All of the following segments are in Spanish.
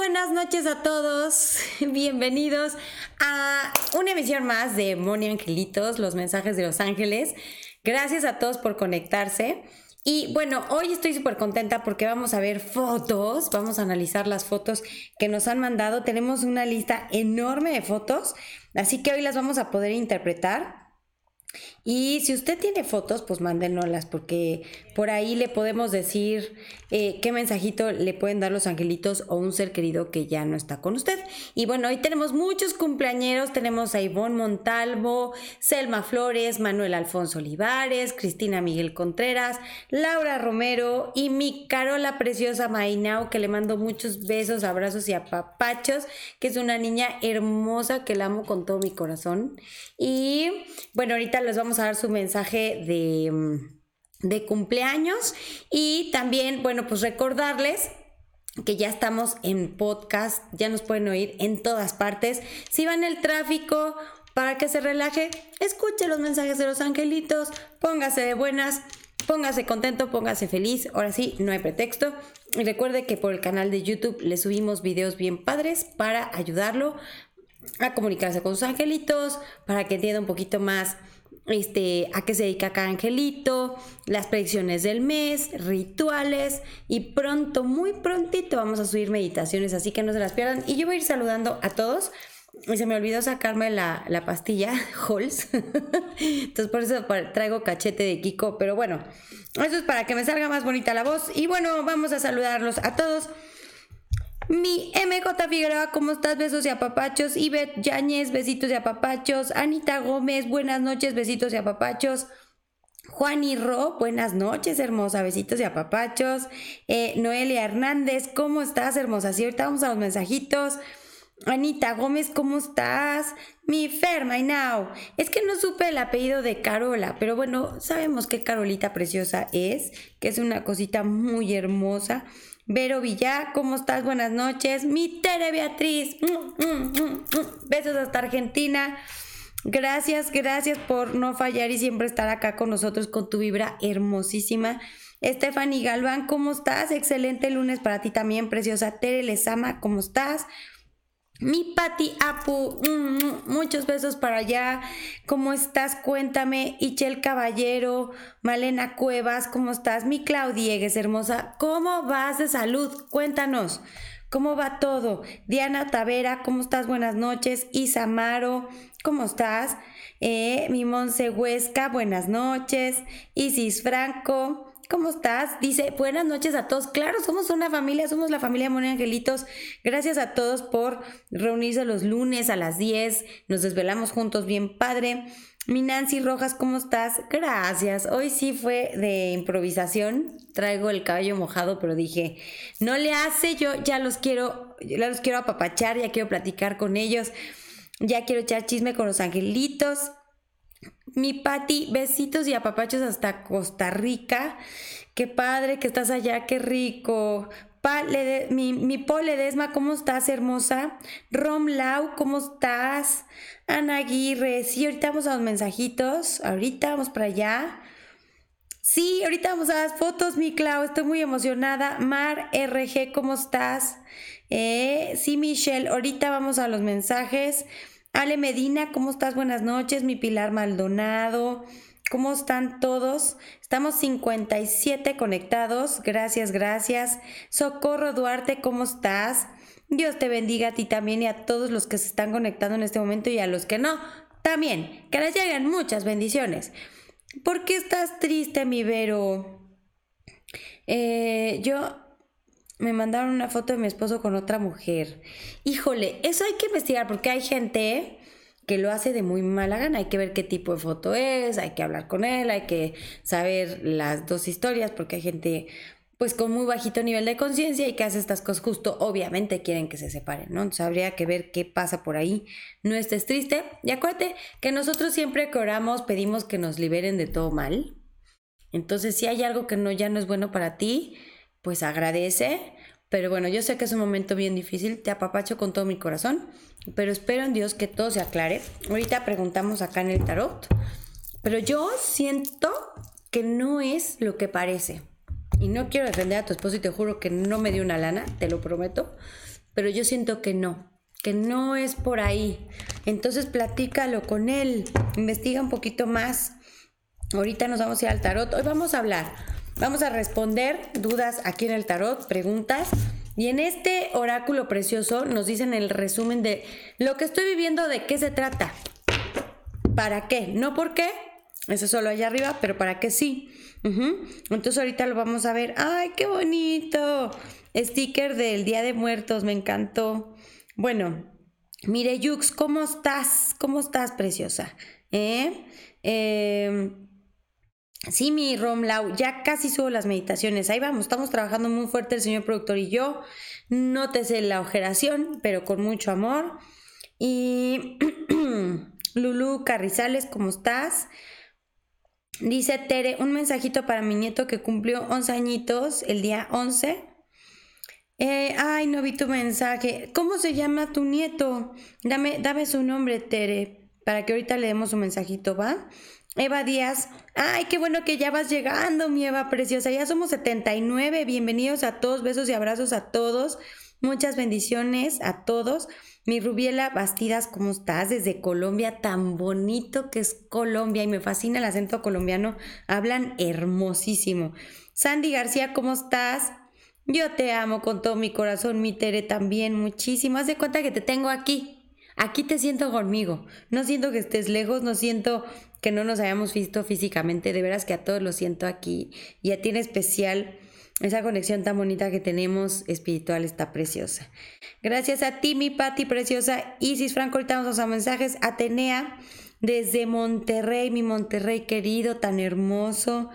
buenas noches a todos. Bienvenidos a una emisión más de Moni Angelitos, los mensajes de los ángeles. Gracias a todos por conectarse. Y bueno, hoy estoy súper contenta porque vamos a ver fotos, vamos a analizar las fotos que nos han mandado. Tenemos una lista enorme de fotos, así que hoy las vamos a poder interpretar. Y si usted tiene fotos, pues mándenoslas, porque por ahí le podemos decir eh, qué mensajito le pueden dar los angelitos o un ser querido que ya no está con usted. Y bueno, hoy tenemos muchos cumpleañeros. Tenemos a Ivonne Montalvo, Selma Flores, Manuel Alfonso Olivares, Cristina Miguel Contreras, Laura Romero y mi Carola preciosa Mainao, que le mando muchos besos, abrazos y apapachos, que es una niña hermosa que la amo con todo mi corazón. Y bueno, ahorita les vamos a dar su mensaje de, mm, de cumpleaños y también, bueno, pues recordarles que ya estamos en podcast, ya nos pueden oír en todas partes. Si van el tráfico, para que se relaje, escuche los mensajes de los angelitos, póngase de buenas, póngase contento, póngase feliz. Ahora sí, no hay pretexto. Y recuerde que por el canal de YouTube le subimos videos bien padres para ayudarlo a comunicarse con sus angelitos, para que entienda un poquito más este, a qué se dedica cada angelito, las predicciones del mes, rituales y pronto, muy prontito vamos a subir meditaciones, así que no se las pierdan. Y yo voy a ir saludando a todos. Y se me olvidó sacarme la, la pastilla Halls. Entonces por eso traigo cachete de Kiko. Pero bueno, eso es para que me salga más bonita la voz. Y bueno, vamos a saludarlos a todos. Mi MJ Figueroa, ¿cómo estás? Besos y apapachos. Ivette Yáñez, besitos y apapachos. Anita Gómez, buenas noches, besitos y apapachos. Juan y Ro, buenas noches, hermosa, besitos y apapachos. Eh, Noelia Hernández, ¿cómo estás, hermosa? Sí, ahorita vamos a los mensajitos. Anita Gómez, ¿cómo estás? Mi Fer, my now. Es que no supe el apellido de Carola, pero bueno, sabemos que Carolita preciosa es, que es una cosita muy hermosa. Vero Villa, ¿cómo estás? Buenas noches. Mi Tere Beatriz. Mm, mm, mm, Besos hasta Argentina. Gracias, gracias por no fallar y siempre estar acá con nosotros con tu vibra hermosísima. Stephanie Galván, ¿cómo estás? Excelente lunes para ti también, preciosa. Tere Lezama, ¿cómo estás? Mi Pati Apu, mm, muchos besos para allá. ¿Cómo estás? Cuéntame. Ichel Caballero, Malena Cuevas, ¿cómo estás? Mi Claudiegues, hermosa. ¿Cómo vas de salud? Cuéntanos. ¿Cómo va todo? Diana Tavera, ¿cómo estás? Buenas noches. Isamaro, ¿cómo estás? Eh, mi Monse Huesca, buenas noches. Isis Franco, ¿Cómo estás? Dice, buenas noches a todos. Claro, somos una familia, somos la familia Moni Angelitos. Gracias a todos por reunirse los lunes a las 10. Nos desvelamos juntos, bien padre. Mi Nancy Rojas, ¿cómo estás? Gracias. Hoy sí fue de improvisación. Traigo el cabello mojado, pero dije, no le hace, yo ya los quiero, ya los quiero apapachar, ya quiero platicar con ellos. Ya quiero echar chisme con los angelitos. Mi Pati, besitos y apapachos hasta Costa Rica. Qué padre que estás allá, qué rico. Pa, mi, mi Poledesma, ¿cómo estás, hermosa? Rom Lau, ¿cómo estás? Ana Aguirre, sí, ahorita vamos a los mensajitos. Ahorita vamos para allá. Sí, ahorita vamos a las fotos, mi Clau, estoy muy emocionada. Mar RG, ¿cómo estás? Eh, sí, Michelle, ahorita vamos a los mensajes. Ale Medina, ¿cómo estás? Buenas noches. Mi Pilar Maldonado. ¿Cómo están todos? Estamos 57 conectados. Gracias, gracias. Socorro Duarte, ¿cómo estás? Dios te bendiga a ti también y a todos los que se están conectando en este momento y a los que no. También, que les lleguen muchas bendiciones. ¿Por qué estás triste, mi Vero? Eh, yo me mandaron una foto de mi esposo con otra mujer. Híjole, eso hay que investigar porque hay gente que lo hace de muy mala gana. Hay que ver qué tipo de foto es, hay que hablar con él, hay que saber las dos historias porque hay gente pues con muy bajito nivel de conciencia y que hace estas cosas justo, obviamente quieren que se separen, ¿no? Entonces habría que ver qué pasa por ahí. No estés triste. Y acuérdate que nosotros siempre que oramos pedimos que nos liberen de todo mal. Entonces si hay algo que no ya no es bueno para ti, pues agradece, Pero bueno, yo sé que es un momento bien difícil, te apapacho con todo mi corazón, pero espero en Dios que todo se aclare. Ahorita preguntamos acá en el tarot, pero yo siento que no es lo que parece. Y no quiero defender a tu esposo y te juro que no me dio una lana, te lo prometo, pero yo siento que no, que no es por ahí. Entonces platícalo con él, investiga un poquito más. Ahorita nos vamos a ir al tarot, hoy vamos a hablar Vamos a responder dudas aquí en el tarot, preguntas. Y en este oráculo precioso nos dicen el resumen de lo que estoy viviendo, de qué se trata. ¿Para qué? No por qué, eso solo allá arriba, pero para qué sí. Entonces ahorita lo vamos a ver. ¡Ay, qué bonito! Sticker del Día de Muertos, me encantó. Bueno, mire, Yux, ¿cómo estás? ¿Cómo estás, preciosa? ¿Eh? eh Sí, mi Romlau, ya casi subo las meditaciones. Ahí vamos, estamos trabajando muy fuerte el señor productor y yo. Nótese la ojeración, pero con mucho amor. Y Lulu Carrizales, ¿cómo estás? Dice Tere, un mensajito para mi nieto que cumplió 11 añitos el día 11. Eh, ay, no vi tu mensaje. ¿Cómo se llama tu nieto? Dame, dame su nombre, Tere, para que ahorita le demos un mensajito, ¿va? Eva Díaz, ay, qué bueno que ya vas llegando, mi Eva preciosa. Ya somos 79. Bienvenidos a todos, besos y abrazos a todos. Muchas bendiciones a todos. Mi Rubiela Bastidas, ¿cómo estás? Desde Colombia, tan bonito que es Colombia y me fascina el acento colombiano. Hablan hermosísimo. Sandy García, ¿cómo estás? Yo te amo con todo mi corazón, mi Tere también, muchísimo. Haz de cuenta que te tengo aquí. Aquí te siento conmigo. No siento que estés lejos, no siento que no nos hayamos visto físicamente, de veras que a todos lo siento aquí y a ti en especial. Esa conexión tan bonita que tenemos espiritual está preciosa. Gracias a ti, mi Pati preciosa. Isis Franco, ahorita vamos a mensajes. Atenea, desde Monterrey, mi Monterrey querido, tan hermoso.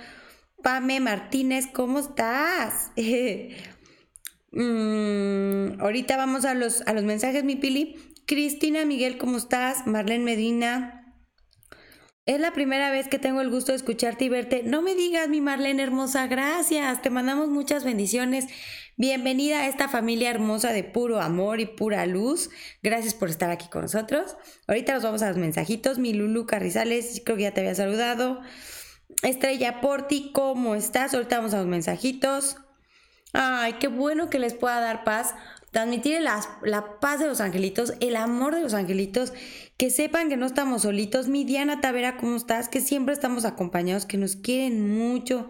Pame Martínez, ¿cómo estás? Mm, ahorita vamos a los, a los mensajes, mi Pili. Cristina Miguel, ¿cómo estás? Marlene Medina, es la primera vez que tengo el gusto de escucharte y verte. No me digas, mi Marlene hermosa, gracias. Te mandamos muchas bendiciones. Bienvenida a esta familia hermosa de puro amor y pura luz. Gracias por estar aquí con nosotros. Ahorita nos vamos a los mensajitos. Mi Lulu Carrizales, creo que ya te había saludado. Estrella Porti, ¿cómo estás? Ahorita vamos a los mensajitos. Ay, qué bueno que les pueda dar paz transmitir la, la, paz de los angelitos, el amor de los angelitos, que sepan que no estamos solitos. Mi Diana Tavera, ¿cómo estás? Que siempre estamos acompañados, que nos quieren mucho,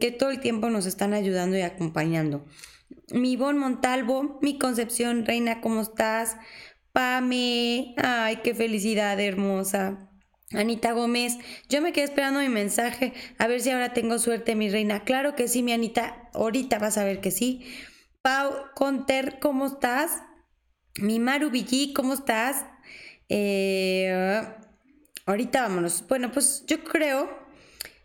que todo el tiempo nos están ayudando y acompañando. Mi Bon Montalvo, mi Concepción Reina, ¿cómo estás? Pame, ay, qué felicidad hermosa. Anita Gómez, yo me quedé esperando mi mensaje, a ver si ahora tengo suerte, mi reina. Claro que sí, mi Anita, ahorita vas a ver que sí. Pau Conter, ¿cómo estás? Mi Maru Villí, ¿cómo estás? Eh, ahorita vámonos. Bueno, pues yo creo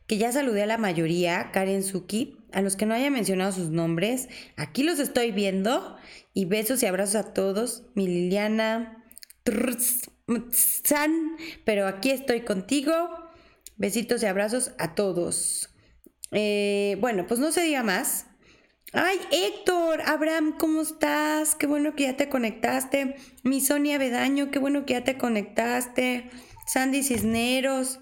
que ya saludé a la mayoría, Karen Suki, a los que no haya mencionado sus nombres. Aquí los estoy viendo y besos y abrazos a todos. Mi Liliana, San, pero aquí estoy contigo. Besitos y abrazos a todos. Eh, bueno, pues no se diga más. Ay, Héctor, Abraham, ¿cómo estás? Qué bueno que ya te conectaste. Mi Sonia Bedaño, qué bueno que ya te conectaste. Sandy Cisneros.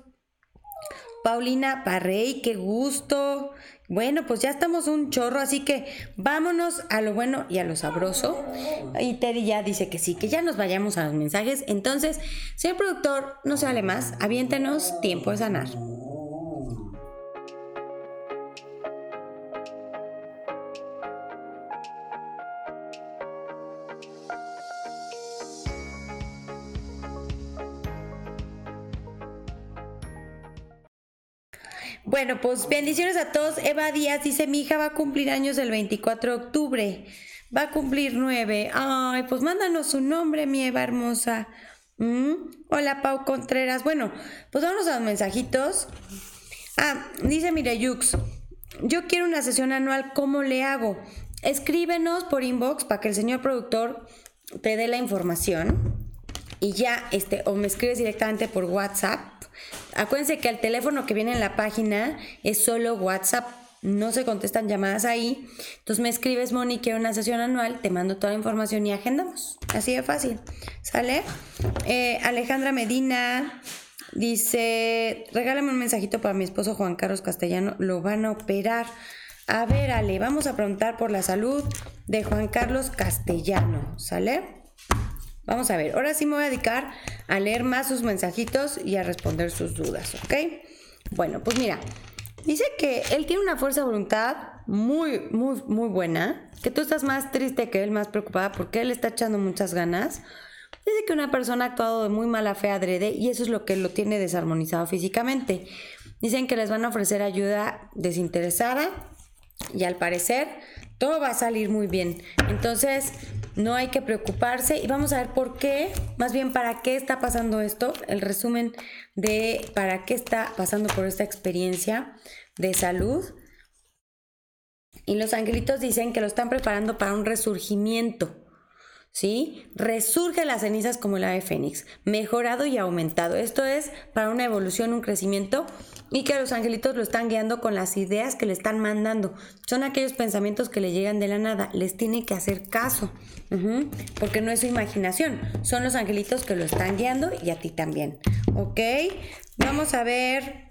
Paulina Parrey, qué gusto. Bueno, pues ya estamos un chorro, así que vámonos a lo bueno y a lo sabroso. Y Teddy ya dice que sí, que ya nos vayamos a los mensajes. Entonces, señor productor, no se vale más, aviéntenos tiempo de sanar. Bueno, pues bendiciones a todos. Eva Díaz dice, mi hija va a cumplir años el 24 de octubre. Va a cumplir nueve. Ay, pues mándanos su nombre, mi Eva hermosa. ¿Mm? Hola, Pau Contreras. Bueno, pues vamos a los mensajitos. Ah, dice Mireyux, yo quiero una sesión anual, ¿cómo le hago? Escríbenos por inbox para que el señor productor te dé la información y ya, este, o me escribes directamente por WhatsApp Acuérdense que el teléfono que viene en la página es solo WhatsApp. no se contestan llamadas ahí. Entonces me escribes, Moni, quiero una sesión anual, te mando toda la información y agendamos. Así de fácil. ¿Sale? Eh, Alejandra Medina dice, regálame un mensajito para mi esposo Juan Carlos Castellano, lo van a operar. A ver, Ale, vamos a preguntar por la salud de Juan Carlos Castellano. ¿Sale? Vamos a ver, ahora sí me voy a dedicar a leer más sus mensajitos y a responder sus dudas, ¿ok? Bueno, pues mira, Dice que él tiene una fuerza de voluntad muy, muy, muy buena, que tú estás más triste que él, más preocupada porque él está echando muchas ganas. Dice que una persona ha actuado de muy mala fe adrede y eso es lo que lo tiene desarmonizado físicamente. Dicen que les van a ofrecer ayuda desinteresada y al parecer todo va a salir muy bien. Entonces, no hay que preocuparse y vamos a ver por qué, más bien para qué está pasando esto, el resumen de para qué está pasando por esta experiencia de salud. Y los angelitos dicen que lo están preparando para un resurgimiento. ¿Sí? Resurge las cenizas como el ave fénix, mejorado y aumentado. Esto es para una evolución, un crecimiento y que los angelitos lo están guiando con las ideas que le están mandando. Son aquellos pensamientos que le llegan de la nada. Les tiene que hacer caso, porque no es su imaginación. Son los angelitos que lo están guiando y a ti también. ¿Ok? Vamos a ver.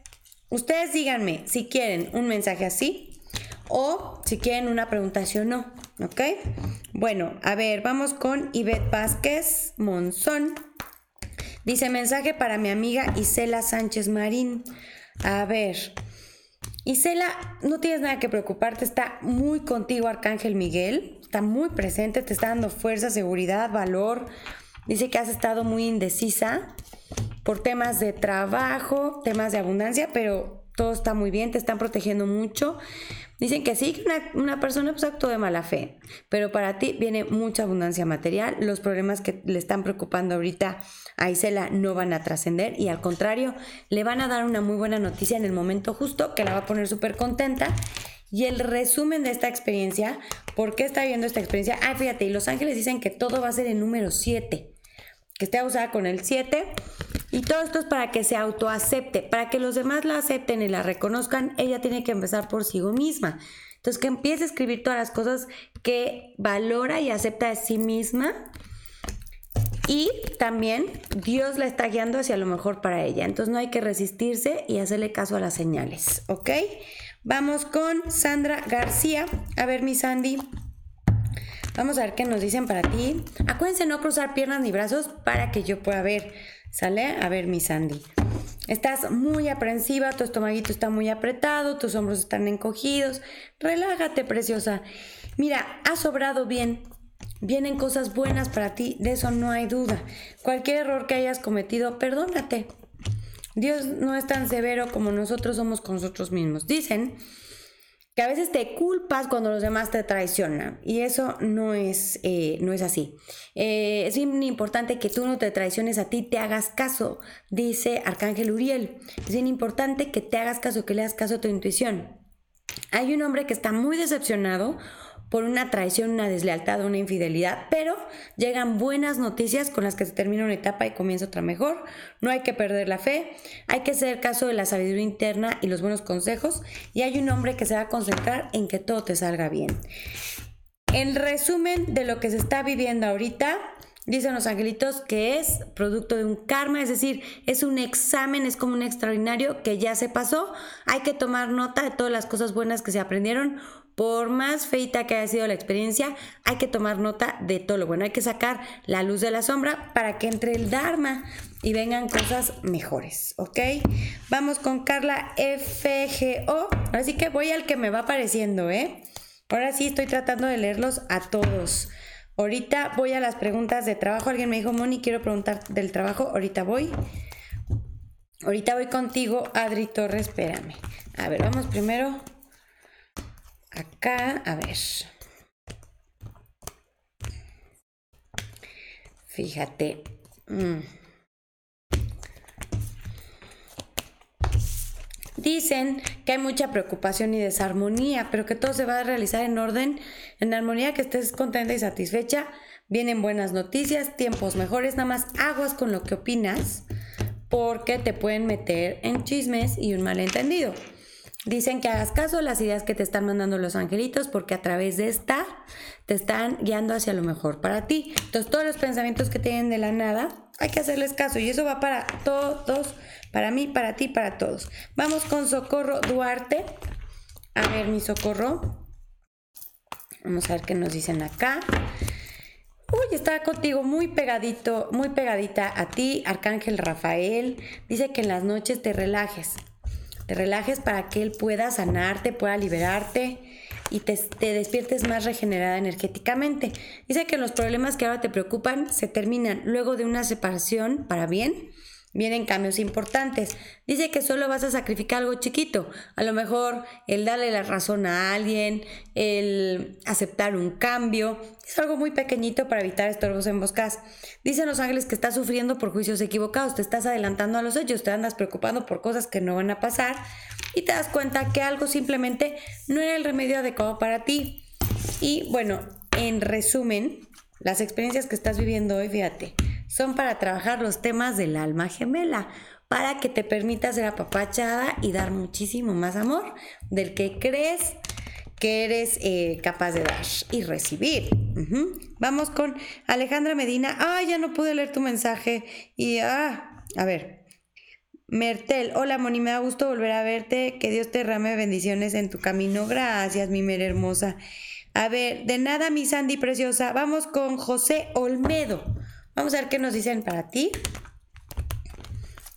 Ustedes díganme si quieren un mensaje así o si quieren una pregunta sí o no. ¿Ok? Bueno, a ver, vamos con Ivette Vázquez Monzón. Dice mensaje para mi amiga Isela Sánchez Marín. A ver, Isela, no tienes nada que preocuparte, está muy contigo Arcángel Miguel, está muy presente, te está dando fuerza, seguridad, valor. Dice que has estado muy indecisa por temas de trabajo, temas de abundancia, pero todo está muy bien, te están protegiendo mucho. Dicen que sí, que una, persona pues actuó de mala fe, pero para ti viene mucha abundancia material. Los problemas que le están preocupando ahorita a Isela no van a trascender y al contrario, le van a dar una muy buena noticia en el momento justo que la va a poner súper contenta. Y el resumen de esta experiencia, ¿por qué está viendo esta experiencia? Ah, fíjate, y Los Ángeles dicen que todo va a ser en número 7 que esté usada con el 7. Y todo esto es para que se autoacepte, para que los demás la acepten y la reconozcan, ella tiene que empezar por sí misma. Entonces, que empiece a escribir todas las cosas que valora y acepta de sí misma. Y también Dios la está guiando hacia lo mejor para ella. Entonces no hay que resistirse y hacerle caso a las señales, ¿ok? Vamos con Sandra García. A ver, mi Sandy. Vamos a ver qué nos dicen para ti. Acuérdense no cruzar piernas ni brazos para que yo pueda ver. ¿Sale? A ver, mi Sandy. Estás muy aprensiva, tu estomaguito está muy apretado, tus hombros están encogidos. Relájate, preciosa. Mira, has sobrado bien. Vienen cosas buenas para ti, de eso no hay duda. Cualquier error que hayas cometido, perdónate. Dios no es tan severo como nosotros somos con nosotros mismos. Dicen que a veces te culpas cuando los demás te traicionan y eso no es, eh, no es así. Eh, es bien importante que tú no te traiciones a ti, te hagas caso, dice Arcángel Uriel. Es bien importante que te hagas caso, que le hagas caso a tu intuición. Hay un hombre que está muy decepcionado por una traición, una deslealtad, una infidelidad, pero llegan buenas noticias con las que se termina una etapa y comienza otra mejor. No hay que perder la fe, hay que hacer caso de la sabiduría interna y los buenos consejos y hay un hombre que se va a concentrar en que todo te salga bien. En resumen de lo que se está viviendo ahorita, Dicen los angelitos que es producto de un karma, es decir, es un examen, es como un extraordinario que ya se pasó. Hay que tomar nota de todas las cosas buenas que se aprendieron por más feita que haya sido la experiencia, hay que tomar nota de todo lo bueno, hay que sacar la luz de la sombra para que entre el Dharma y vengan cosas mejores, ¿ok? Vamos con Carla FGO, así que voy al que me va apareciendo, ¿eh? Ahora sí estoy tratando de leerlos a todos. Ahorita voy a las preguntas de trabajo. Alguien me dijo, Moni, quiero preguntar del trabajo. Ahorita voy. Ahorita voy contigo, Adri Torres, espérame. A ver, vamos primero acá, a ver. Fíjate. Mm. Dicen que hay mucha preocupación y desarmonía, pero que todo se va a realizar en orden, en armonía, que estés contenta y satisfecha. Vienen buenas noticias, tiempos mejores, nada más aguas con lo que opinas, porque te pueden meter en chismes y un malentendido. Dicen que hagas caso a las ideas que te están mandando los angelitos porque a través de esta te están guiando hacia lo mejor para ti. Entonces todos los pensamientos que tienen de la nada hay que hacerles caso y eso va para todos, para mí, para ti, para todos. Vamos con Socorro Duarte. A ver mi Socorro. Vamos a ver qué nos dicen acá. Uy, está contigo muy pegadito, muy pegadita a ti, Arcángel Rafael. Dice que en las noches te relajes te relajes para que Él pueda sanarte, pueda liberarte y te, te, despiertes más regenerada energéticamente. Dice que los problemas que ahora te preocupan se terminan luego de una separación para bien vienen cambios importantes. Dice que solo vas a sacrificar algo chiquito, a lo mejor el darle la razón a alguien, el aceptar un cambio, es algo muy pequeñito para evitar estorbos en boscas. Dicen los ángeles que estás sufriendo por juicios equivocados, te estás adelantando a los hechos, te andas preocupando por cosas que no van a pasar y te das cuenta que algo simplemente no era el remedio adecuado para ti. Y bueno, en resumen, las experiencias que estás viviendo hoy, fíjate, son para trabajar los temas del alma gemela, para que te permita ser apapachada y dar muchísimo más amor del que crees que eres eh, capaz de dar y recibir. Vamos con Alejandra Medina. Ah, ya no pude leer tu mensaje. Y, ah, a ver. Mertel, hola Moni, me da gusto volver a verte. Que Dios te rame bendiciones en tu camino. Gracias, mi mer hermosa. A ver, de nada, mi Sandy preciosa. Vamos con José Olmedo. Vamos a ver qué nos dicen para ti.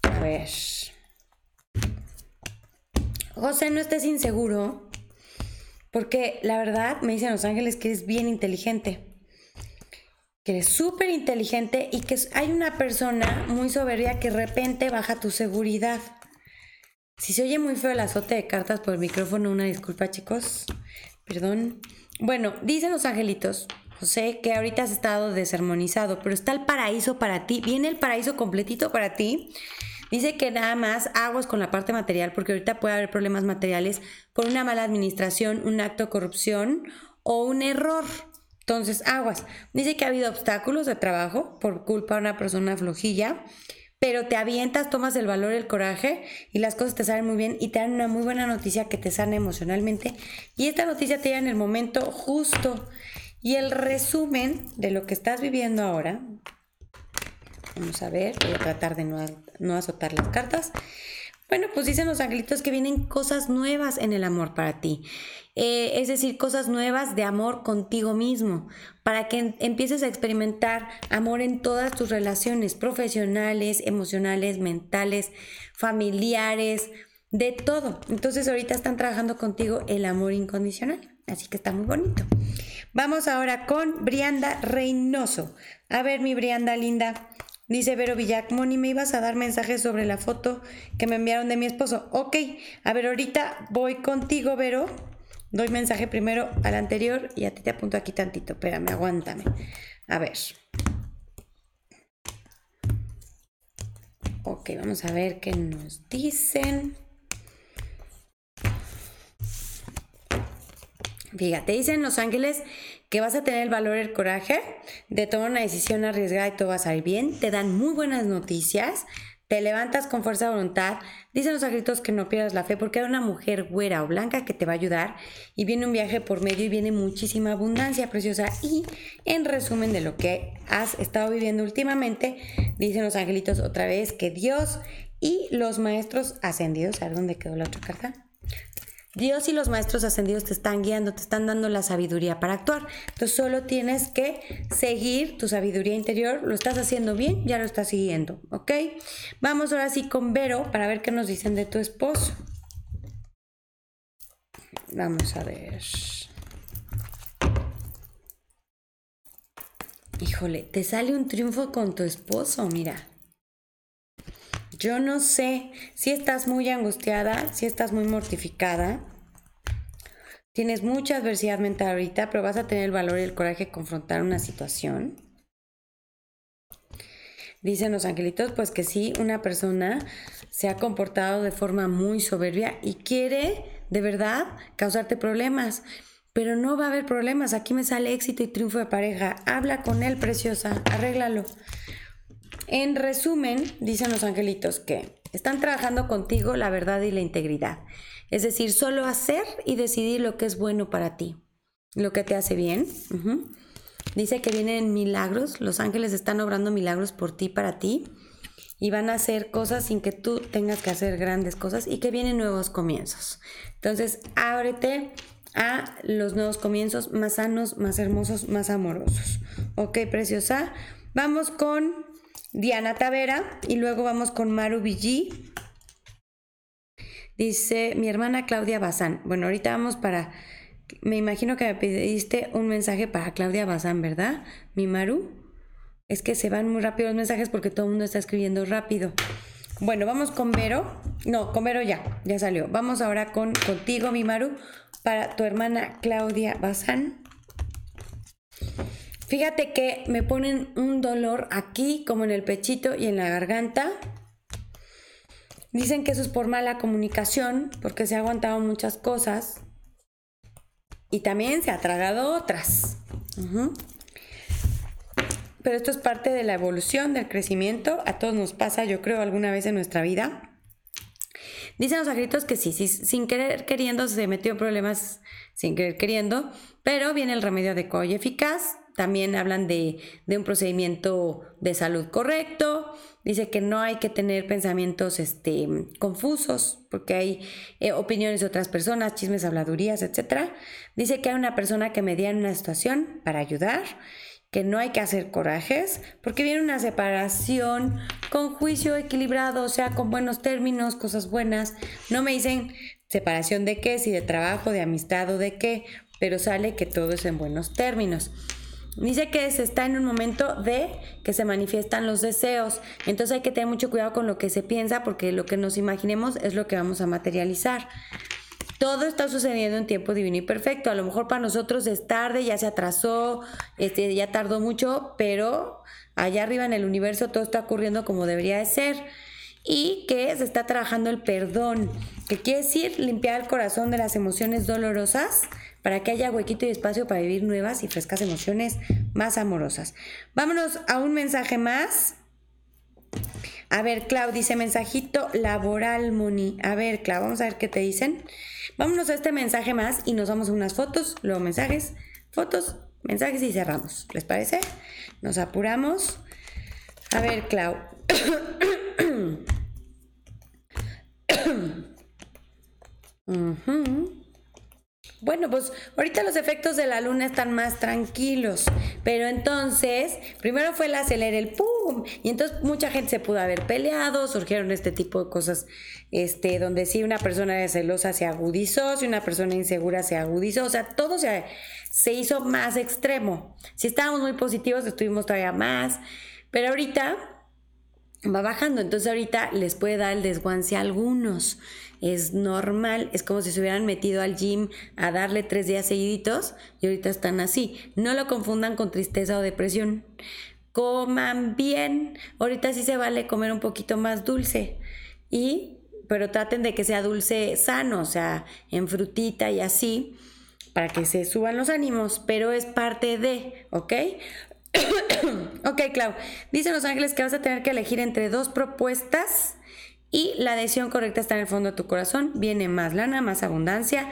A ver. José, no estés inseguro. Porque la verdad me dicen los ángeles que eres bien inteligente. Que eres súper inteligente y que hay una persona muy soberbia que de repente baja tu seguridad. Si se oye muy feo el azote de cartas por el micrófono, una disculpa chicos. Perdón. Bueno, dicen los angelitos Sé que ahorita has estado desarmonizado, pero está el paraíso para ti. Viene el paraíso completito para ti. Dice que nada más aguas con la parte material, porque ahorita puede haber problemas materiales por una mala administración, un acto de corrupción o un error. Entonces, aguas. Dice que ha habido obstáculos de trabajo por culpa de una persona flojilla, pero te avientas, tomas el valor, el coraje y las cosas te salen muy bien y te dan una muy buena noticia que te sana emocionalmente. Y esta noticia te da en el momento justo. Y el resumen de lo que estás viviendo ahora, vamos a ver, voy a tratar de no, azotar las cartas. Bueno, pues dicen los angelitos que vienen cosas nuevas en el amor para ti. Eh, es decir, cosas nuevas de amor contigo mismo, para que empieces a experimentar amor en todas tus relaciones profesionales, emocionales, mentales, familiares, de todo. Entonces ahorita están trabajando contigo el amor incondicional. Así que está muy bonito. Vamos ahora con Brianda Reynoso. A ver, mi Brianda linda. Dice Vero Villac, Moni, me ibas a dar mensajes sobre la foto que me enviaron de mi esposo. Ok, a ver, ahorita voy contigo, Vero. Doy mensaje primero al anterior y a ti te apunto aquí tantito. Espérame, aguántame. A ver. Ok, vamos a ver qué nos dicen. Fíjate, dicen los ángeles que vas a tener el valor y el coraje de tomar una decisión arriesgada y todo va a salir bien. Te dan muy buenas noticias. Te levantas con fuerza de voluntad. Dicen los ángeles que no pierdas la fe porque hay una mujer güera o blanca que te va a ayudar. Y viene un viaje por medio y viene muchísima abundancia preciosa. Y en resumen de lo que has estado viviendo últimamente, dicen los angelitos otra vez que Dios y los maestros ascendidos, a ver dónde quedó la otra carta Dios y los maestros ascendidos te están guiando, te están dando la sabiduría para actuar. Entonces solo tienes que seguir tu sabiduría interior. Lo estás haciendo bien, ya lo estás siguiendo, ¿ok? Vamos ahora sí con Vero para ver qué nos dicen de tu esposo. Vamos a ver. Híjole, te sale un triunfo con tu esposo, mira. Yo no sé si estás muy angustiada, si estás muy mortificada. Tienes mucha adversidad mental ahorita, pero vas a tener el valor y el coraje de confrontar una situación. Dicen los angelitos, pues que sí, una persona se ha comportado de forma muy soberbia y quiere de verdad causarte problemas. Pero no va a haber problemas. Aquí me sale éxito y triunfo de pareja. Habla con él, preciosa. Arréglalo. En resumen, dicen los angelitos que están trabajando contigo la verdad y la integridad. Es decir, solo hacer y decidir lo que es bueno para ti, lo que te hace bien. Dice que vienen milagros, los ángeles están obrando milagros por ti, para ti, y van a hacer cosas sin que tú tengas que hacer grandes cosas y que vienen nuevos comienzos. Entonces, ábrete a los nuevos comienzos más sanos, más hermosos, más amorosos. Ok, preciosa. Vamos con Diana Tavera y luego vamos con Maru Villí. Dice mi hermana Claudia Bazán. Bueno, ahorita vamos para. Me imagino que me pediste un mensaje para Claudia Bazán, ¿verdad? Mi Maru. Es que se van muy rápido los mensajes porque todo el mundo está escribiendo rápido. Bueno, vamos con Vero. No, con Vero ya, ya salió. Vamos ahora con contigo, mi Maru, para tu hermana Claudia Bazán. Fíjate que me ponen un dolor aquí, como en el pechito y en la garganta. Dicen que eso es por mala comunicación, porque se ha aguantado muchas cosas. Y también se ha tragado otras. Pero esto es parte de la evolución, del crecimiento. A todos nos pasa, yo creo, alguna vez en nuestra vida. Dicen los agritos que sí, sí, sin querer queriendo se metió problemas sin querer queriendo, pero viene el remedio adecuado y eficaz también hablan de, un procedimiento de salud correcto. Dice que no hay que tener pensamientos este, confusos porque hay eh, opiniones de otras personas, chismes, habladurías, etc. Dice que hay una persona que media en una situación para ayudar, que no hay que hacer corajes porque viene una separación con juicio equilibrado, o sea, con buenos términos, cosas buenas. No me dicen separación de qué, si de trabajo, de amistad o de qué, pero sale que todo es en buenos términos. Dice que se está en un momento de que se manifiestan los deseos. Entonces hay que tener mucho cuidado con lo que se piensa porque lo que nos imaginemos es lo que vamos a materializar. Todo está sucediendo en tiempo divino y perfecto. A lo mejor para nosotros es tarde, ya se atrasó, este, ya tardó mucho, pero allá arriba en el universo todo está ocurriendo como debería de ser. Y que se está trabajando el perdón, que quiere decir limpiar el corazón de las emociones dolorosas para que haya huequito y espacio para vivir nuevas y frescas emociones más amorosas. Vámonos a un mensaje más. A ver, Clau dice mensajito laboral, Moni. A ver, Clau, vamos a ver qué te dicen. Vámonos a este mensaje más y nos vamos a unas fotos, luego mensajes, fotos, mensajes y cerramos. ¿Les parece? Nos apuramos. A ver, Clau. Bueno, pues ahorita los efectos de la luna están más tranquilos, pero entonces, primero fue el acelerar el pum, y entonces mucha gente se pudo haber peleado, surgieron este tipo de cosas, este, donde si una persona celosa se agudizó, si una persona insegura se agudizó, o sea, todo se, se hizo más extremo. Si estábamos muy positivos, estuvimos todavía más, pero ahorita va bajando, entonces ahorita les puede dar el desguance a algunos es normal, es como si se hubieran metido al gym a darle tres días seguiditos y ahorita están así. No lo confundan con tristeza o depresión. Coman bien, ahorita sí se vale comer un poquito más dulce y pero traten de que sea dulce sano, o sea, en frutita y así, para que se suban los ánimos, pero es parte de, ¿ok? ok, Clau. Dicen los ángeles que vas a tener que elegir entre dos propuestas y la decisión correcta está en el fondo de tu corazón. Viene más lana, más abundancia.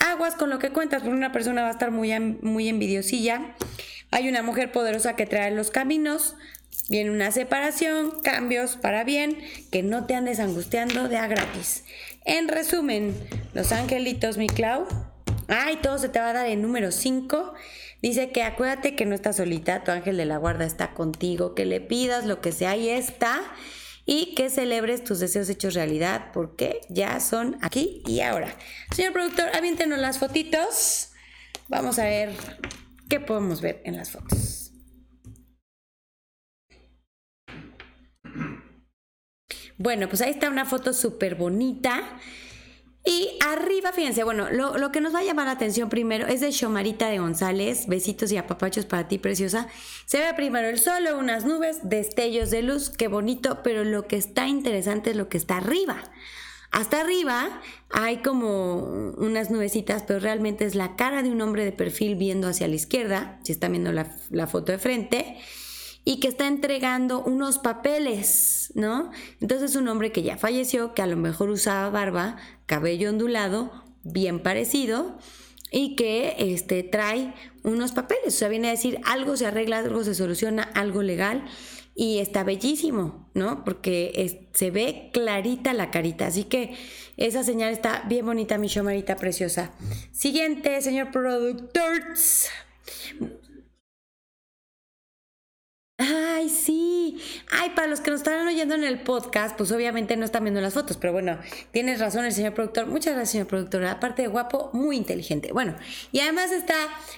Aguas con lo que cuentas, porque una persona va a estar muy, muy envidiosilla. Hay una mujer poderosa que trae los caminos. Viene una separación, cambios para bien, que no te andes angustiando de a gratis. En resumen, los angelitos, mi Clau. Ay, todo se te va a dar en número 5. Dice que acuérdate que no estás solita, tu ángel de la guarda está contigo, que le pidas lo que sea y está y que celebres tus deseos hechos realidad porque ya son aquí y ahora. Señor productor, aviéntenos las fotitos. Vamos a ver qué podemos ver en las fotos. Bueno, pues ahí está una foto súper bonita y arriba, fíjense, bueno, lo, que nos va a llamar la atención primero es de Xomarita de González. Besitos y apapachos para ti, preciosa. Se ve primero el sol, unas nubes, destellos de luz, qué bonito, pero lo que está interesante es lo que está arriba. Hasta arriba hay como unas nubecitas, pero realmente es la cara de un hombre de perfil viendo hacia la izquierda, si están viendo la, la foto de frente. Y que está entregando unos papeles, ¿no? Entonces un hombre que ya falleció, que a lo mejor usaba barba, cabello ondulado, bien parecido, y que este, trae unos papeles. O sea, viene a decir algo se arregla, algo se soluciona, algo legal. Y está bellísimo, ¿no? Porque se ve clarita la carita. Así que esa señal está bien bonita, mi shomarita preciosa. Siguiente, señor productor. Ay, sí. Ay, para los que nos están oyendo en el podcast, pues obviamente no están viendo las fotos, pero bueno, tienes razón el señor productor. Muchas gracias, señor productor. Aparte de guapo, muy inteligente. Bueno, y además está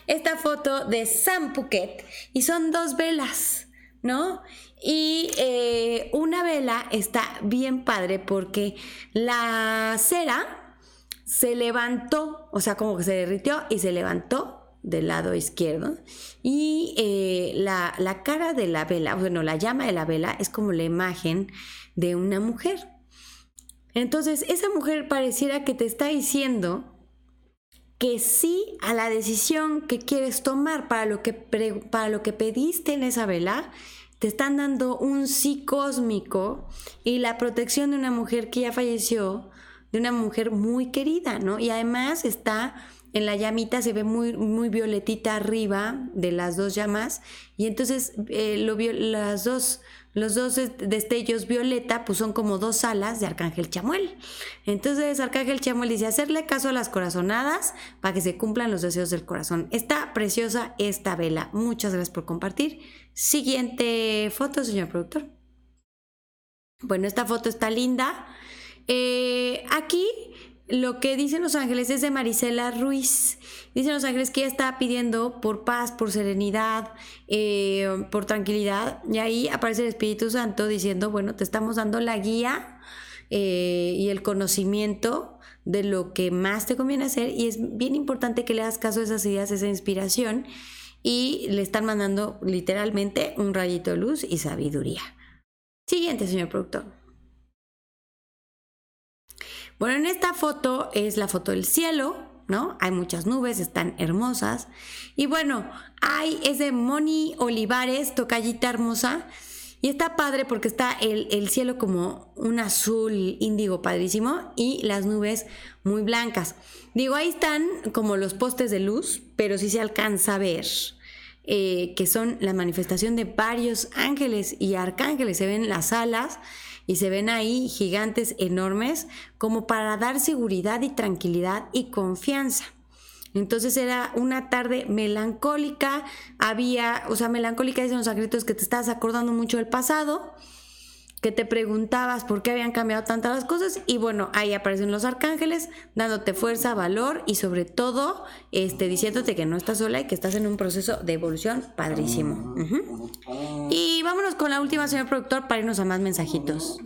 esta foto de Sam Phuket y son dos velas, ¿no? Y eh, una vela está bien padre porque la cera se levantó, o sea, como que se derritió y se levantó del lado izquierdo y eh, la, la, cara de la vela, bueno, la llama de la vela es como la imagen de una mujer. Entonces, esa mujer pareciera que te está diciendo que sí a la decisión que quieres tomar para lo que, para lo que pediste en esa vela, te están dando un sí cósmico y la protección de una mujer que ya falleció, de una mujer muy querida, ¿no? Y además está en la llamita se ve muy, muy violetita arriba de las dos llamas y entonces eh, las dos, los dos destellos violeta pues son como dos alas de Arcángel Chamuel. Entonces Arcángel Chamuel dice hacerle caso a las corazonadas para que se cumplan los deseos del corazón. Está preciosa esta vela. Muchas gracias por compartir. Siguiente foto, señor productor. Bueno, esta foto está linda. Eh, aquí lo que dicen los ángeles es de Marisela Ruiz. Dicen los ángeles que ella está pidiendo por paz, por serenidad, eh, por tranquilidad. Y ahí aparece el Espíritu Santo diciendo, bueno, te estamos dando la guía eh, y el conocimiento de lo que más te conviene hacer. Y es bien importante que le hagas caso a esas ideas, a esa inspiración. Y le están mandando literalmente un rayito de luz y sabiduría. Siguiente, señor productor. Bueno, en esta foto es la foto del cielo, ¿no? Hay muchas nubes, están hermosas. Y bueno, hay ese Moni Olivares, tocallita hermosa. Y está padre porque está el, el, cielo como un azul índigo padrísimo y las nubes muy blancas. Digo, ahí están como los postes de luz, pero sí se alcanza a ver eh, que son la manifestación de varios ángeles y arcángeles. Se ven las alas y se ven ahí gigantes enormes como para dar seguridad y tranquilidad y confianza. Entonces era una tarde melancólica, había, o sea, melancólica dicen los secretos que te estás acordando mucho del pasado, que te preguntabas por qué habían cambiado tantas las cosas y bueno, ahí aparecen los arcángeles dándote fuerza, valor y sobre todo este, diciéndote que no estás sola y que estás en un proceso de evolución padrísimo. Y vámonos con la última, señor productor, para irnos a más mensajitos.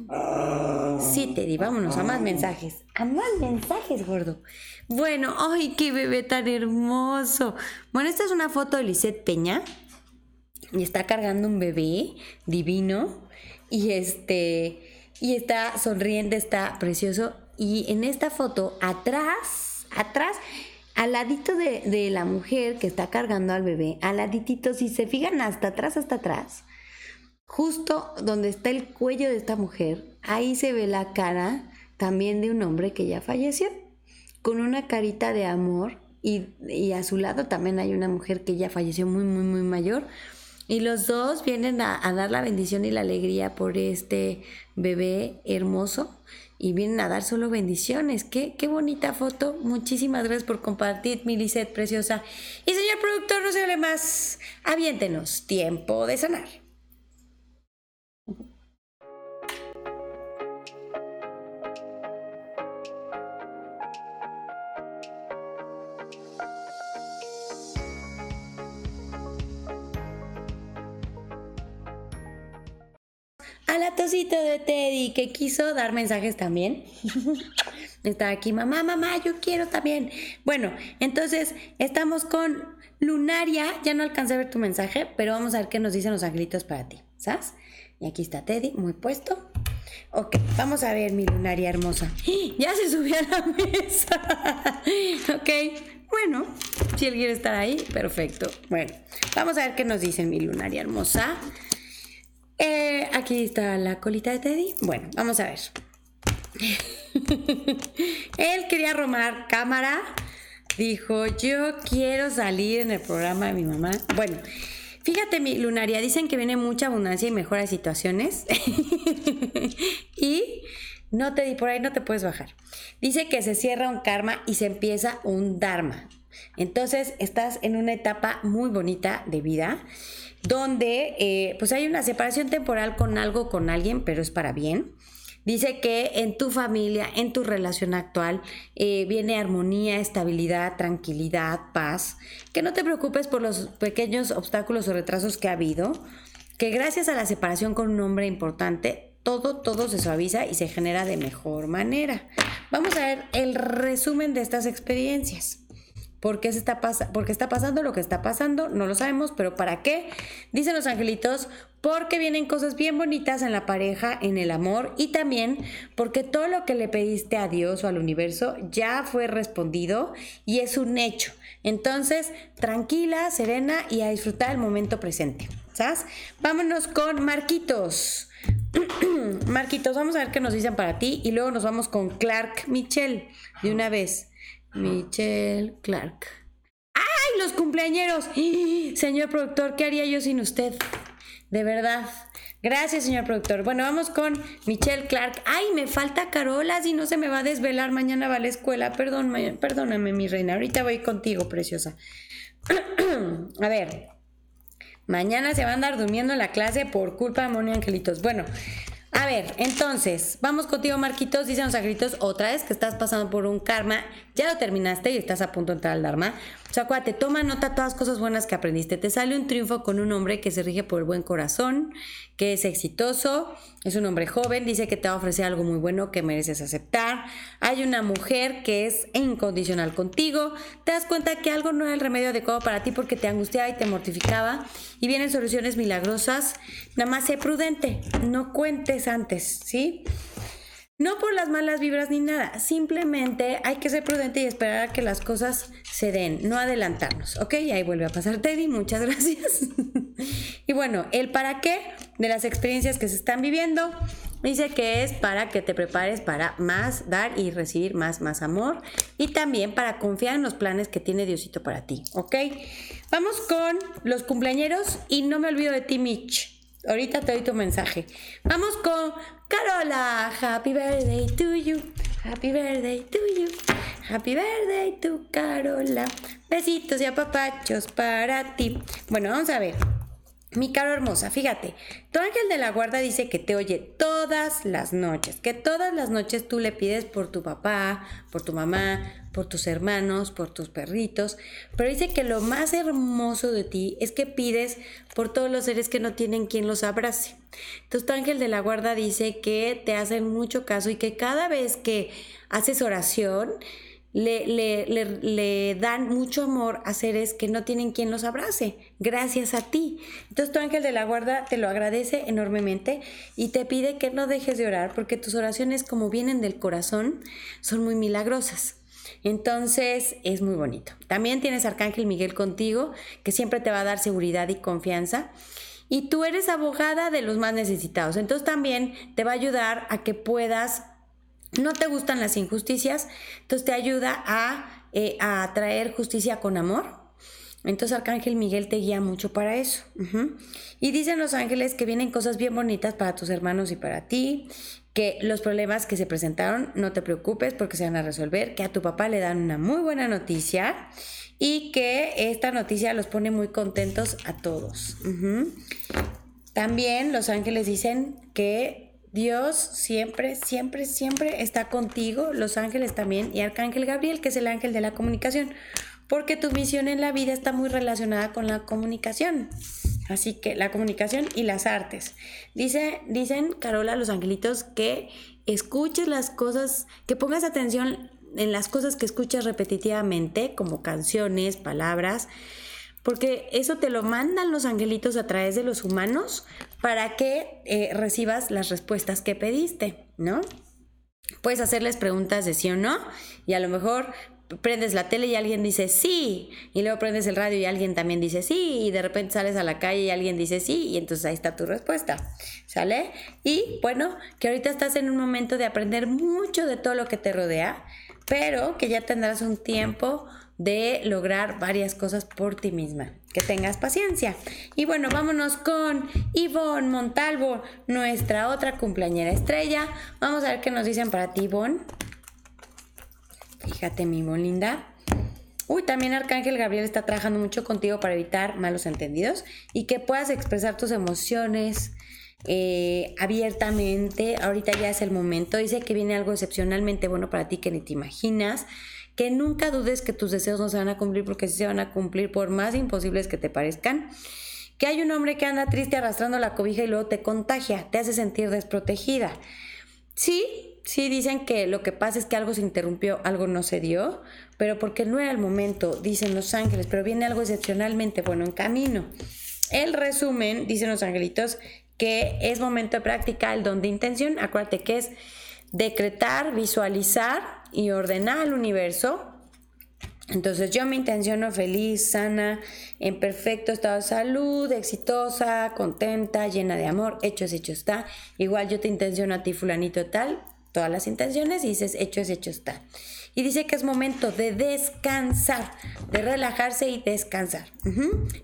Sí, Teddy, vámonos a más mensajes. A más mensajes, gordo. Bueno, ¡ay, qué bebé tan hermoso! Bueno, esta es una foto de Lisette Peña y está cargando un bebé divino y este y está sonriente, está precioso. Y en esta foto atrás, atrás al ladito de, la mujer que está cargando al bebé, al laditito, si se fijan hasta atrás, hasta atrás, justo donde está el cuello de esta mujer, ahí se ve la cara también de un hombre que ya falleció, con una carita de amor y, y a su lado también hay una mujer que ya falleció muy, muy, muy mayor y los dos vienen a, dar la bendición y la alegría por este bebé hermoso y vienen a dar solo bendiciones. Qué, qué bonita foto. Muchísimas gracias por compartir, mi preciosa. Y señor productor, no se hable más. Aviéntenos. Tiempo de sanar. A la tosito de Teddy que quiso dar mensajes también. Está aquí, mamá, mamá, yo quiero también. Bueno, entonces estamos con Lunaria. Ya no alcancé a ver tu mensaje, pero vamos a ver qué nos dicen los angelitos para ti. ¿Sabes? Y aquí está Teddy, muy puesto. Ok, vamos a ver mi Lunaria hermosa. Ya se subió a la mesa. ok, bueno, si él quiere estar ahí, perfecto. Bueno, vamos a ver qué nos dicen mi Lunaria hermosa. Eh, aquí está la colita de Teddy. Bueno, vamos a ver. Él quería romar cámara. Dijo, yo quiero salir en el programa de mi mamá. Bueno, fíjate mi lunaria, dicen que viene mucha abundancia y mejores situaciones. y no te di por ahí, no te puedes bajar. Dice que se cierra un karma y se empieza un dharma. Entonces estás en una etapa muy bonita de vida donde eh, pues hay una separación temporal con algo, con alguien, pero es para bien. Dice que en tu familia, en tu relación actual, eh, viene armonía, estabilidad, tranquilidad, paz. Que no te preocupes por los pequeños obstáculos o retrasos que ha habido. Que gracias a la separación con un hombre importante, todo, todo se suaviza y se genera de mejor manera. Vamos a ver el resumen de estas experiencias. ¿Por qué, se está está pasando lo que está pasando? No lo sabemos, pero ¿para qué? Dicen los angelitos, porque vienen cosas bien bonitas en la pareja, en el amor y también porque todo lo que le pediste a Dios o al universo ya fue respondido y es un hecho. Entonces, tranquila, serena y a disfrutar el momento presente. ¿Sabes? Vámonos con Marquitos. Marquitos, vamos a ver qué nos dicen para ti y luego nos vamos con Clark Michelle de una vez. Michelle Clark. ¡Ay, los cumpleañeros! Señor productor, ¿qué haría yo sin usted? De verdad. Gracias, señor productor. Bueno, vamos con Michelle Clark. Ay, me falta Carola, si no se me va a desvelar. Mañana va a la escuela. Perdón, perdóname, mi reina. Ahorita voy contigo, preciosa. a ver. Mañana se va a andar durmiendo en la clase por culpa de Moni Angelitos. Bueno, a ver, entonces, vamos contigo, Marquitos. Dicen los agritos otra vez que estás pasando por un karma. Ya lo terminaste y estás a punto de entrar al Dharma. O sea, acuérdate, toma nota de todas las cosas buenas que aprendiste. Te sale un triunfo con un hombre que se rige por el buen corazón, que es exitoso, es un hombre joven, dice que te va a ofrecer algo muy bueno que mereces aceptar. Hay una mujer que es incondicional contigo. Te das cuenta que algo no era el remedio adecuado para ti porque te angustiaba y te mortificaba. Y vienen soluciones milagrosas. Nada más sé prudente, no cuentes antes, ¿sí? No por las malas vibras ni nada, simplemente hay que ser prudente y esperar a que las cosas se den, no adelantarnos, ¿ok? Y ahí vuelve a pasar Teddy, muchas gracias. y bueno, el para qué de las experiencias que se están viviendo, dice que es para que te prepares para más dar y recibir más, más amor y también para confiar en los planes que tiene Diosito para ti, ¿ok? Vamos con los cumpleañeros y no me olvido de ti, Mitch. Ahorita te doy tu mensaje. Vamos con Carola. Happy birthday to you. Happy birthday to you. Happy birthday to Carola. Besitos y apapachos para ti. Bueno, vamos a ver. Mi caro hermosa, fíjate, tu ángel de la guarda dice que te oye todas las noches, que todas las noches tú le pides por tu papá, por tu mamá, por tus hermanos, por tus perritos, pero dice que lo más hermoso de ti es que pides por todos los seres que no tienen quien los abrace. Entonces tu ángel de la guarda dice que te hacen mucho caso y que cada vez que haces oración, le, le, le, dan mucho amor a seres que no tienen quien los abrace, gracias a ti. Entonces tu ángel de la guarda te lo agradece enormemente y te pide que no dejes de orar porque tus oraciones como vienen del corazón son muy milagrosas. Entonces es muy bonito. También tienes Arcángel Miguel contigo, que siempre te va a dar seguridad y confianza. Y tú eres abogada de los más necesitados. Entonces también te va a ayudar a que puedas no te gustan las injusticias, entonces te ayuda a, eh, a traer justicia con amor. Entonces Arcángel Miguel te guía mucho para eso. Y dicen los ángeles que vienen cosas bien bonitas para tus hermanos y para ti, que los problemas que se presentaron no te preocupes porque se van a resolver, que a tu papá le dan una muy buena noticia y que esta noticia los pone muy contentos a todos. También los ángeles dicen que Dios siempre, siempre, siempre está contigo, los ángeles también y Arcángel Gabriel, que es el ángel de la comunicación, porque tu misión en la vida está muy relacionada con la comunicación. Así que la comunicación y las artes. Dice, dicen, Carola, los angelitos, que escuches las cosas, que pongas atención en las cosas que escuchas repetitivamente, como canciones, palabras, porque eso te lo mandan los angelitos a través de los humanos para que eh, recibas las respuestas que pediste, ¿no? Puedes hacerles preguntas de sí o no y a lo mejor prendes la tele y alguien dice sí, y luego prendes el radio y alguien también dice sí, y de repente sales a la calle y alguien dice sí, y entonces ahí está tu respuesta, ¿sale? Y bueno, que ahorita estás en un momento de aprender mucho de todo lo que te rodea, pero que ya tendrás un tiempo de lograr varias cosas por ti misma. Que tengas paciencia. Y bueno, vámonos con Ivonne Montalvo, nuestra otra cumpleañera estrella. Vamos a ver qué nos dicen para ti, Ivonne. Fíjate, mi linda. Uy, también Arcángel Gabriel está trabajando mucho contigo para evitar malos entendidos y que puedas expresar tus emociones eh, abiertamente. Ahorita ya es el momento. Dice que viene algo excepcionalmente bueno para ti que ni te imaginas. Que nunca dudes que tus deseos no se van a cumplir porque sí se van a cumplir por más imposibles que te parezcan. Que hay un hombre que anda triste arrastrando la cobija y luego te contagia, te hace sentir desprotegida. Sí, sí dicen que lo que pasa es que algo se interrumpió, algo no se dio, pero porque no era el momento, dicen los ángeles, pero viene algo excepcionalmente bueno en camino. El resumen, dicen los angelitos, que es momento de practicar el don de intención. Acuérdate que es decretar, visualizar y ordenar al universo entonces yo me intenciono feliz, sana, en perfecto estado de salud, exitosa, contenta, llena de amor, hecho es hecho está. Igual yo te intenciono a ti fulanito tal, todas las intenciones y dices, hecho es hecho está. Y dice que es momento de descansar, de relajarse y descansar.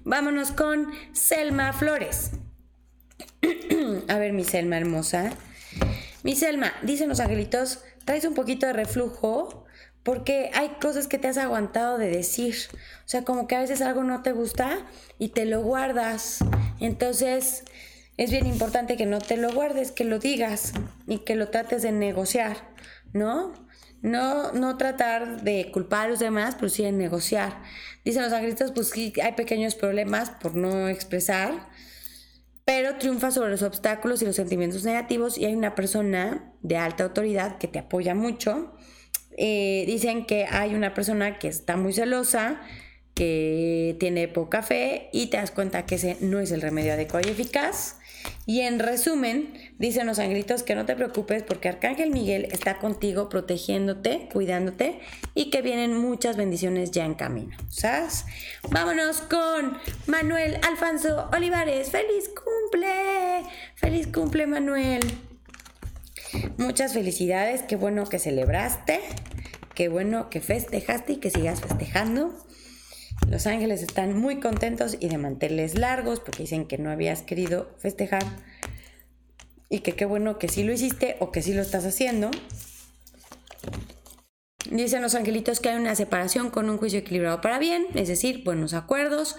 Vámonos con Selma Flores. A ver, mi Selma hermosa. Mi Selma, dicen los angelitos, traes un poquito de reflujo porque hay cosas que te has aguantado de decir. O sea, como que a veces algo no te gusta y te lo guardas. Entonces, es bien importante que no te lo guardes, que lo digas y que lo trates de negociar, ¿no? No, no tratar de culpar a los demás, pero sí de negociar. Dicen los angelitos, pues sí, hay pequeños problemas por no expresar, pero triunfa sobre los obstáculos y los sentimientos negativos y hay una persona de alta autoridad que te apoya mucho. Eh, dicen que hay una persona que está muy celosa, que tiene poca fe y te das cuenta que ese no es el remedio adecuado y eficaz. Y en resumen, dicen los angelitos que no te preocupes porque Arcángel Miguel está contigo protegiéndote, cuidándote y que vienen muchas bendiciones ya en camino. ¿Sabes? Vámonos con Manuel Alfonso Olivares. ¡Feliz cumple! ¡Feliz cumple, Manuel! Muchas felicidades, qué bueno que celebraste, qué bueno que festejaste y que sigas festejando. Los ángeles están muy contentos y de mantenerles largos porque dicen que no habías querido festejar y que qué bueno que sí lo hiciste o que sí lo estás haciendo. Dicen los angelitos que hay una separación con un juicio equilibrado para bien, es decir, buenos acuerdos.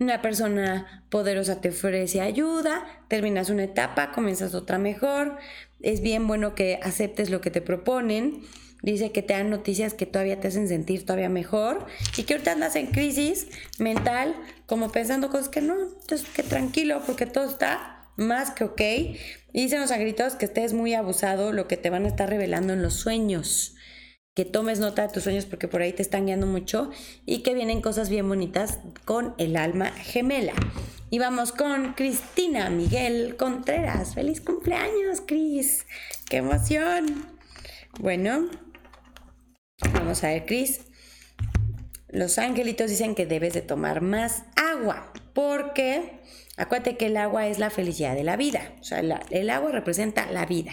Una persona poderosa te ofrece ayuda, terminas una etapa, comienzas otra mejor. Es bien bueno que aceptes lo que te proponen dice que te dan noticias que todavía te hacen sentir todavía mejor y que ahorita andas en crisis mental, como pensando cosas que no, entonces que tranquilo, porque todo está más que ok. Y dicen los agritos que estés muy abusado, lo que te van a estar revelando en los sueños. Que tomes nota de tus sueños porque por ahí te están guiando mucho y que vienen cosas bien bonitas con el alma gemela. Y vamos con Cristina Miguel Contreras. ¡Feliz cumpleaños, Cris! ¡Qué emoción! Bueno, Vamos a ver, Cris. Los angelitos dicen que debes de tomar más agua porque acuérdate que el agua es la felicidad de la vida. O sea, el agua representa la vida.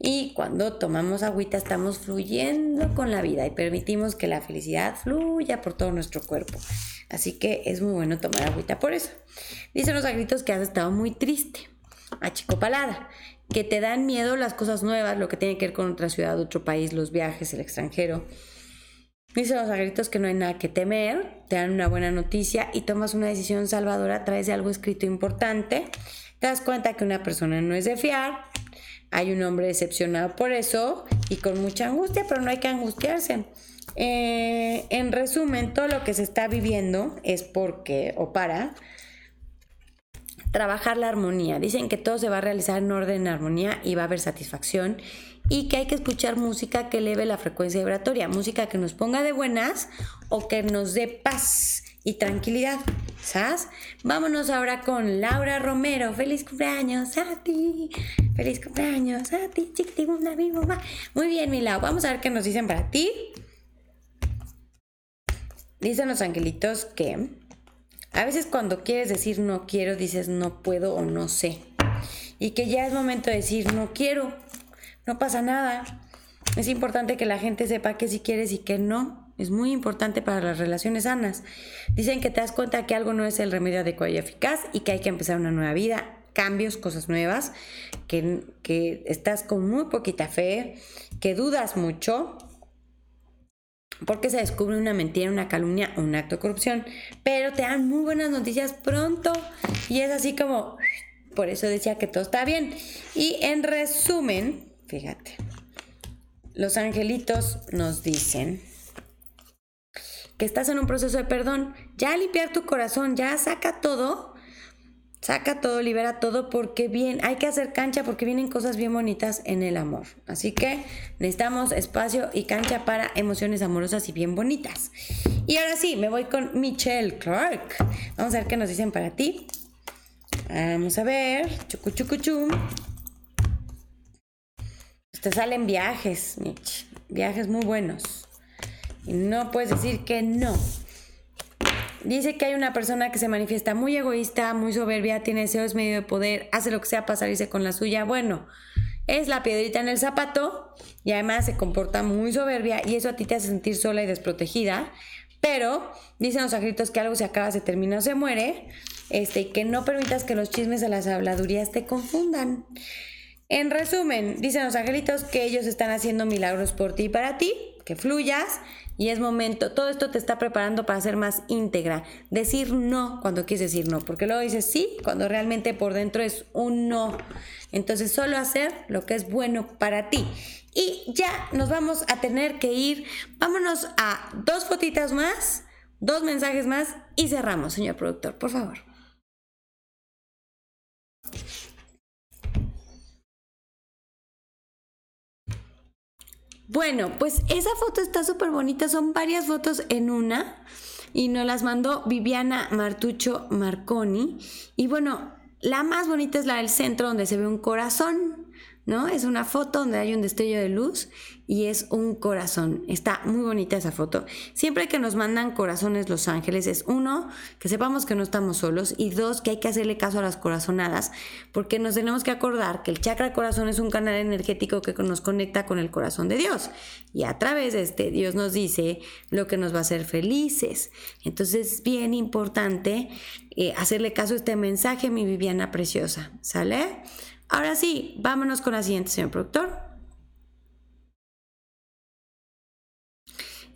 Y cuando tomamos agüita estamos fluyendo con la vida y permitimos que la felicidad fluya por todo nuestro cuerpo. Así que es muy bueno tomar agüita por eso. Dicen los angelitos que has estado muy triste, achicopalada que te dan miedo las cosas nuevas, lo que tiene que ver con otra ciudad, otro país, los viajes, el extranjero. Dicen los agritos que no hay nada que temer, te dan una buena noticia y tomas una decisión salvadora a través de algo escrito importante. Te das cuenta que una persona no es de fiar, hay un hombre decepcionado por eso y con mucha angustia, pero no hay que angustiarse. Eh, en resumen, todo lo que se está viviendo es porque o para trabajar la armonía. Dicen que todo se va a realizar en orden, en armonía y va a haber satisfacción y que hay que escuchar música que eleve la frecuencia vibratoria, música que nos ponga de buenas o que nos dé paz y tranquilidad, ¿sabes? Vámonos ahora con Laura Romero. Feliz cumpleaños a ti. Feliz cumpleaños a ti, chiquitibunda, mi mamá. Muy bien, mi Lau. Vamos a ver qué nos dicen para ti. dicen los angelitos que a veces cuando quieres decir no quiero, dices no puedo o no sé. Y que ya es momento de decir no quiero, no pasa nada. Es importante que la gente sepa que si quieres y que no. Es muy importante para las relaciones sanas. Dicen que te das cuenta que algo no es el remedio adecuado y eficaz y que hay que empezar una nueva vida, cambios, cosas nuevas, que, que estás con muy poquita fe, que dudas mucho, porque se descubre una mentira, una calumnia o un acto de corrupción. Pero te dan muy buenas noticias pronto y es así como, por eso decía que todo está bien. Y en resumen, fíjate, los angelitos nos dicen que estás en un proceso de perdón, ya limpiar tu corazón, ya saca todo Saca todo, libera todo porque bien, hay que hacer cancha porque vienen cosas bien bonitas en el amor. Así que necesitamos espacio y cancha para emociones amorosas y bien bonitas. Y ahora sí, me voy con Michelle Clark. Vamos a ver qué nos dicen para ti. Vamos a ver. Chucu, chucu. Te salen viajes, Mitch. Viajes muy buenos. Y no puedes decir que no. Dice que hay una persona que se manifiesta muy egoísta, muy soberbia, tiene deseos medio de poder, hace lo que sea para salirse con la suya. Bueno, es la piedrita en el zapato y además se comporta muy soberbia y eso a ti te hace sentir sola y desprotegida. Pero dicen los agritos que algo se acaba, se termina o se muere. Este, y que no permitas que los chismes de las habladurías te confundan. En resumen, dicen los angelitos que ellos están haciendo milagros por ti y para ti, que fluyas y es momento, todo esto te está preparando para ser más íntegra. Decir no cuando quieres decir no, porque luego dices sí cuando realmente por dentro es un no. Entonces solo hacer lo que es bueno para ti. Y ya nos vamos a tener que ir. Vámonos a dos fotitas más, dos mensajes más y cerramos, señor productor, por favor. Bueno, pues esa foto está súper bonita, son varias fotos en una y nos las mandó Viviana Martucho Marconi. Y bueno, la más bonita es la del centro donde se ve un corazón. ¿No? Es una foto donde hay un destello de luz y es un corazón. Está muy bonita esa foto. Siempre que nos mandan corazones los ángeles es uno, que sepamos que no estamos solos y dos, que hay que hacerle caso a las corazonadas porque nos tenemos que acordar que el chakra corazón es un canal energético que nos conecta con el corazón de Dios y a través de este Dios nos dice lo que nos va a hacer felices. Entonces es bien importante eh, hacerle caso a este mensaje, mi Viviana preciosa. ¿Sale? Ahora sí, vámonos con la siguiente, señor productor.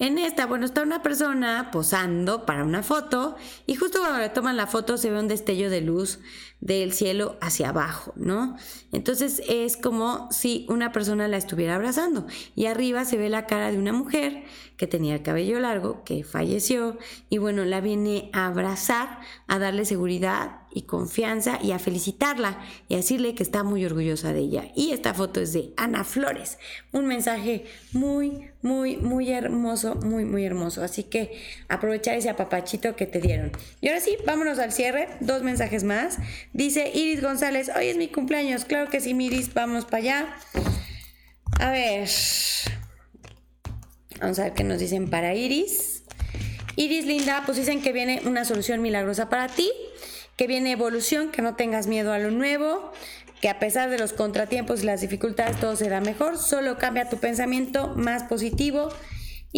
En esta, bueno, está una persona posando para una foto y justo cuando le toman la foto se ve un destello de luz del cielo hacia abajo, ¿no? Entonces es como si una persona la estuviera abrazando y arriba se ve la cara de una mujer que tenía el cabello largo, que falleció y bueno, la viene a abrazar, a darle seguridad y confianza y a felicitarla y a decirle que está muy orgullosa de ella. Y esta foto es de Ana Flores. Un mensaje muy, muy, muy hermoso, muy, muy hermoso. Así que aprovechar ese apapachito que te dieron. Y ahora sí, vámonos al cierre. Dos mensajes más. Dice Iris González, hoy es mi cumpleaños. Claro que sí, Iris, vamos para allá. A ver. Vamos a ver qué nos dicen para Iris. Iris linda, pues dicen que viene una solución milagrosa para ti que viene evolución, que no tengas miedo a lo nuevo, que a pesar de los contratiempos y las dificultades todo será mejor, solo cambia tu pensamiento más positivo.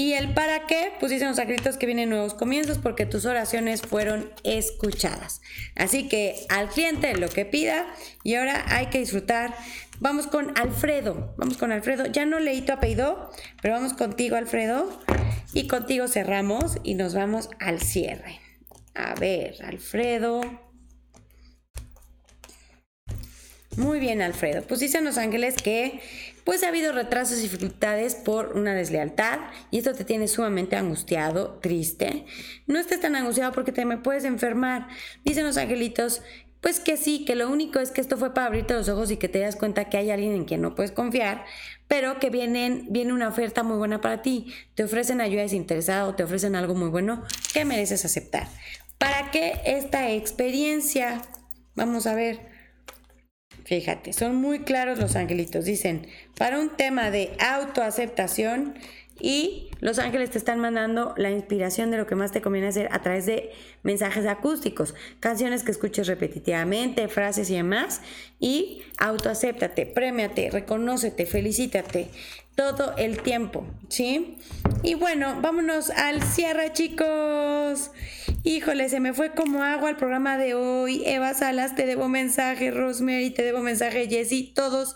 Y el para qué, pues dicen los escritos que vienen nuevos comienzos porque tus oraciones fueron escuchadas. Así que al cliente lo que pida y ahora hay que disfrutar. Vamos con Alfredo, vamos con Alfredo. Ya no leí tu apellido, pero vamos contigo Alfredo. Y contigo cerramos y nos vamos al cierre. A ver, Alfredo. Muy bien, Alfredo. Pues dicen los ángeles que pues ha habido retrasos y dificultades por una deslealtad y esto te tiene sumamente angustiado, triste. No estés tan angustiado porque te me puedes enfermar. Dicen los angelitos pues que sí, que lo único es que esto fue para abrirte los ojos y que te das cuenta que hay alguien en quien no puedes confiar, pero que viene una oferta muy buena para ti. Te ofrecen ayuda desinteresada o te ofrecen algo muy bueno que mereces aceptar. ¿Para qué esta experiencia? Vamos a ver. Fíjate, son muy claros los angelitos. Dicen, para un tema de autoaceptación y los ángeles te están mandando la inspiración de lo que más te conviene hacer a través de mensajes acústicos, canciones que escuches repetitivamente, frases y demás. Y autoacéptate, premiate, reconócete, felicítate todo el tiempo, ¿sí? Y bueno, vámonos al cierre, chicos. Híjole, se me fue como agua el programa de hoy. Eva Salas, te debo mensaje. Rosemary, te debo mensaje. Jessie, todos.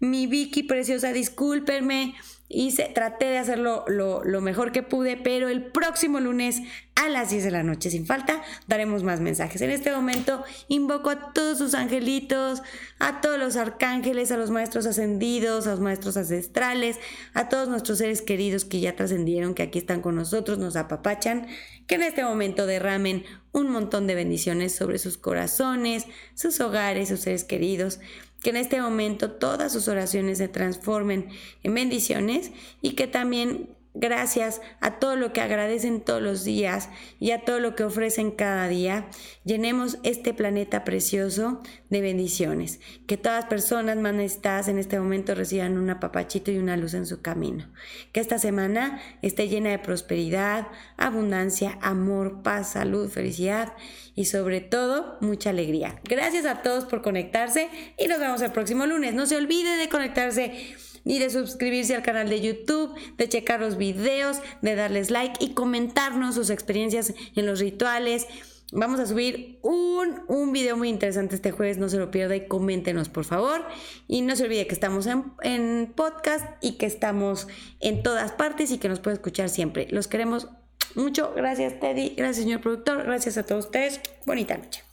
Mi Vicky preciosa, discúlpenme Hice, traté de hacerlo lo, lo, mejor que pude, pero el próximo lunes a las 10 de la noche, sin falta, daremos más mensajes. En este momento invoco a todos sus angelitos, a todos los arcángeles, a los maestros ascendidos, a los maestros ancestrales, a todos nuestros seres queridos que ya trascendieron, que aquí están con nosotros, nos apapachan, que en este momento derramen un montón de bendiciones sobre sus corazones, sus hogares, sus seres queridos que en este momento todas sus oraciones se transformen en bendiciones y que también gracias a todo lo que agradecen todos los días y a todo lo que ofrecen cada día, llenemos este planeta precioso de bendiciones. Que todas las personas más necesitadas en este momento reciban un apapachito y una luz en su camino. Que esta semana esté llena de prosperidad, abundancia, amor, paz, salud, felicidad y sobre todo mucha alegría. Gracias a todos por conectarse y nos vemos el próximo lunes. No se olvide de conectarse ni de suscribirse al canal de YouTube, de checar los videos, de darles like y comentarnos sus experiencias en los rituales. Vamos a subir un, un video muy interesante este jueves, no se lo pierda y coméntenos por favor. Y no se olvide que estamos en, en podcast y que estamos en todas partes y que nos puede escuchar siempre. Los queremos mucho. Gracias Teddy, gracias señor productor, gracias a todos ustedes. Bonita noche.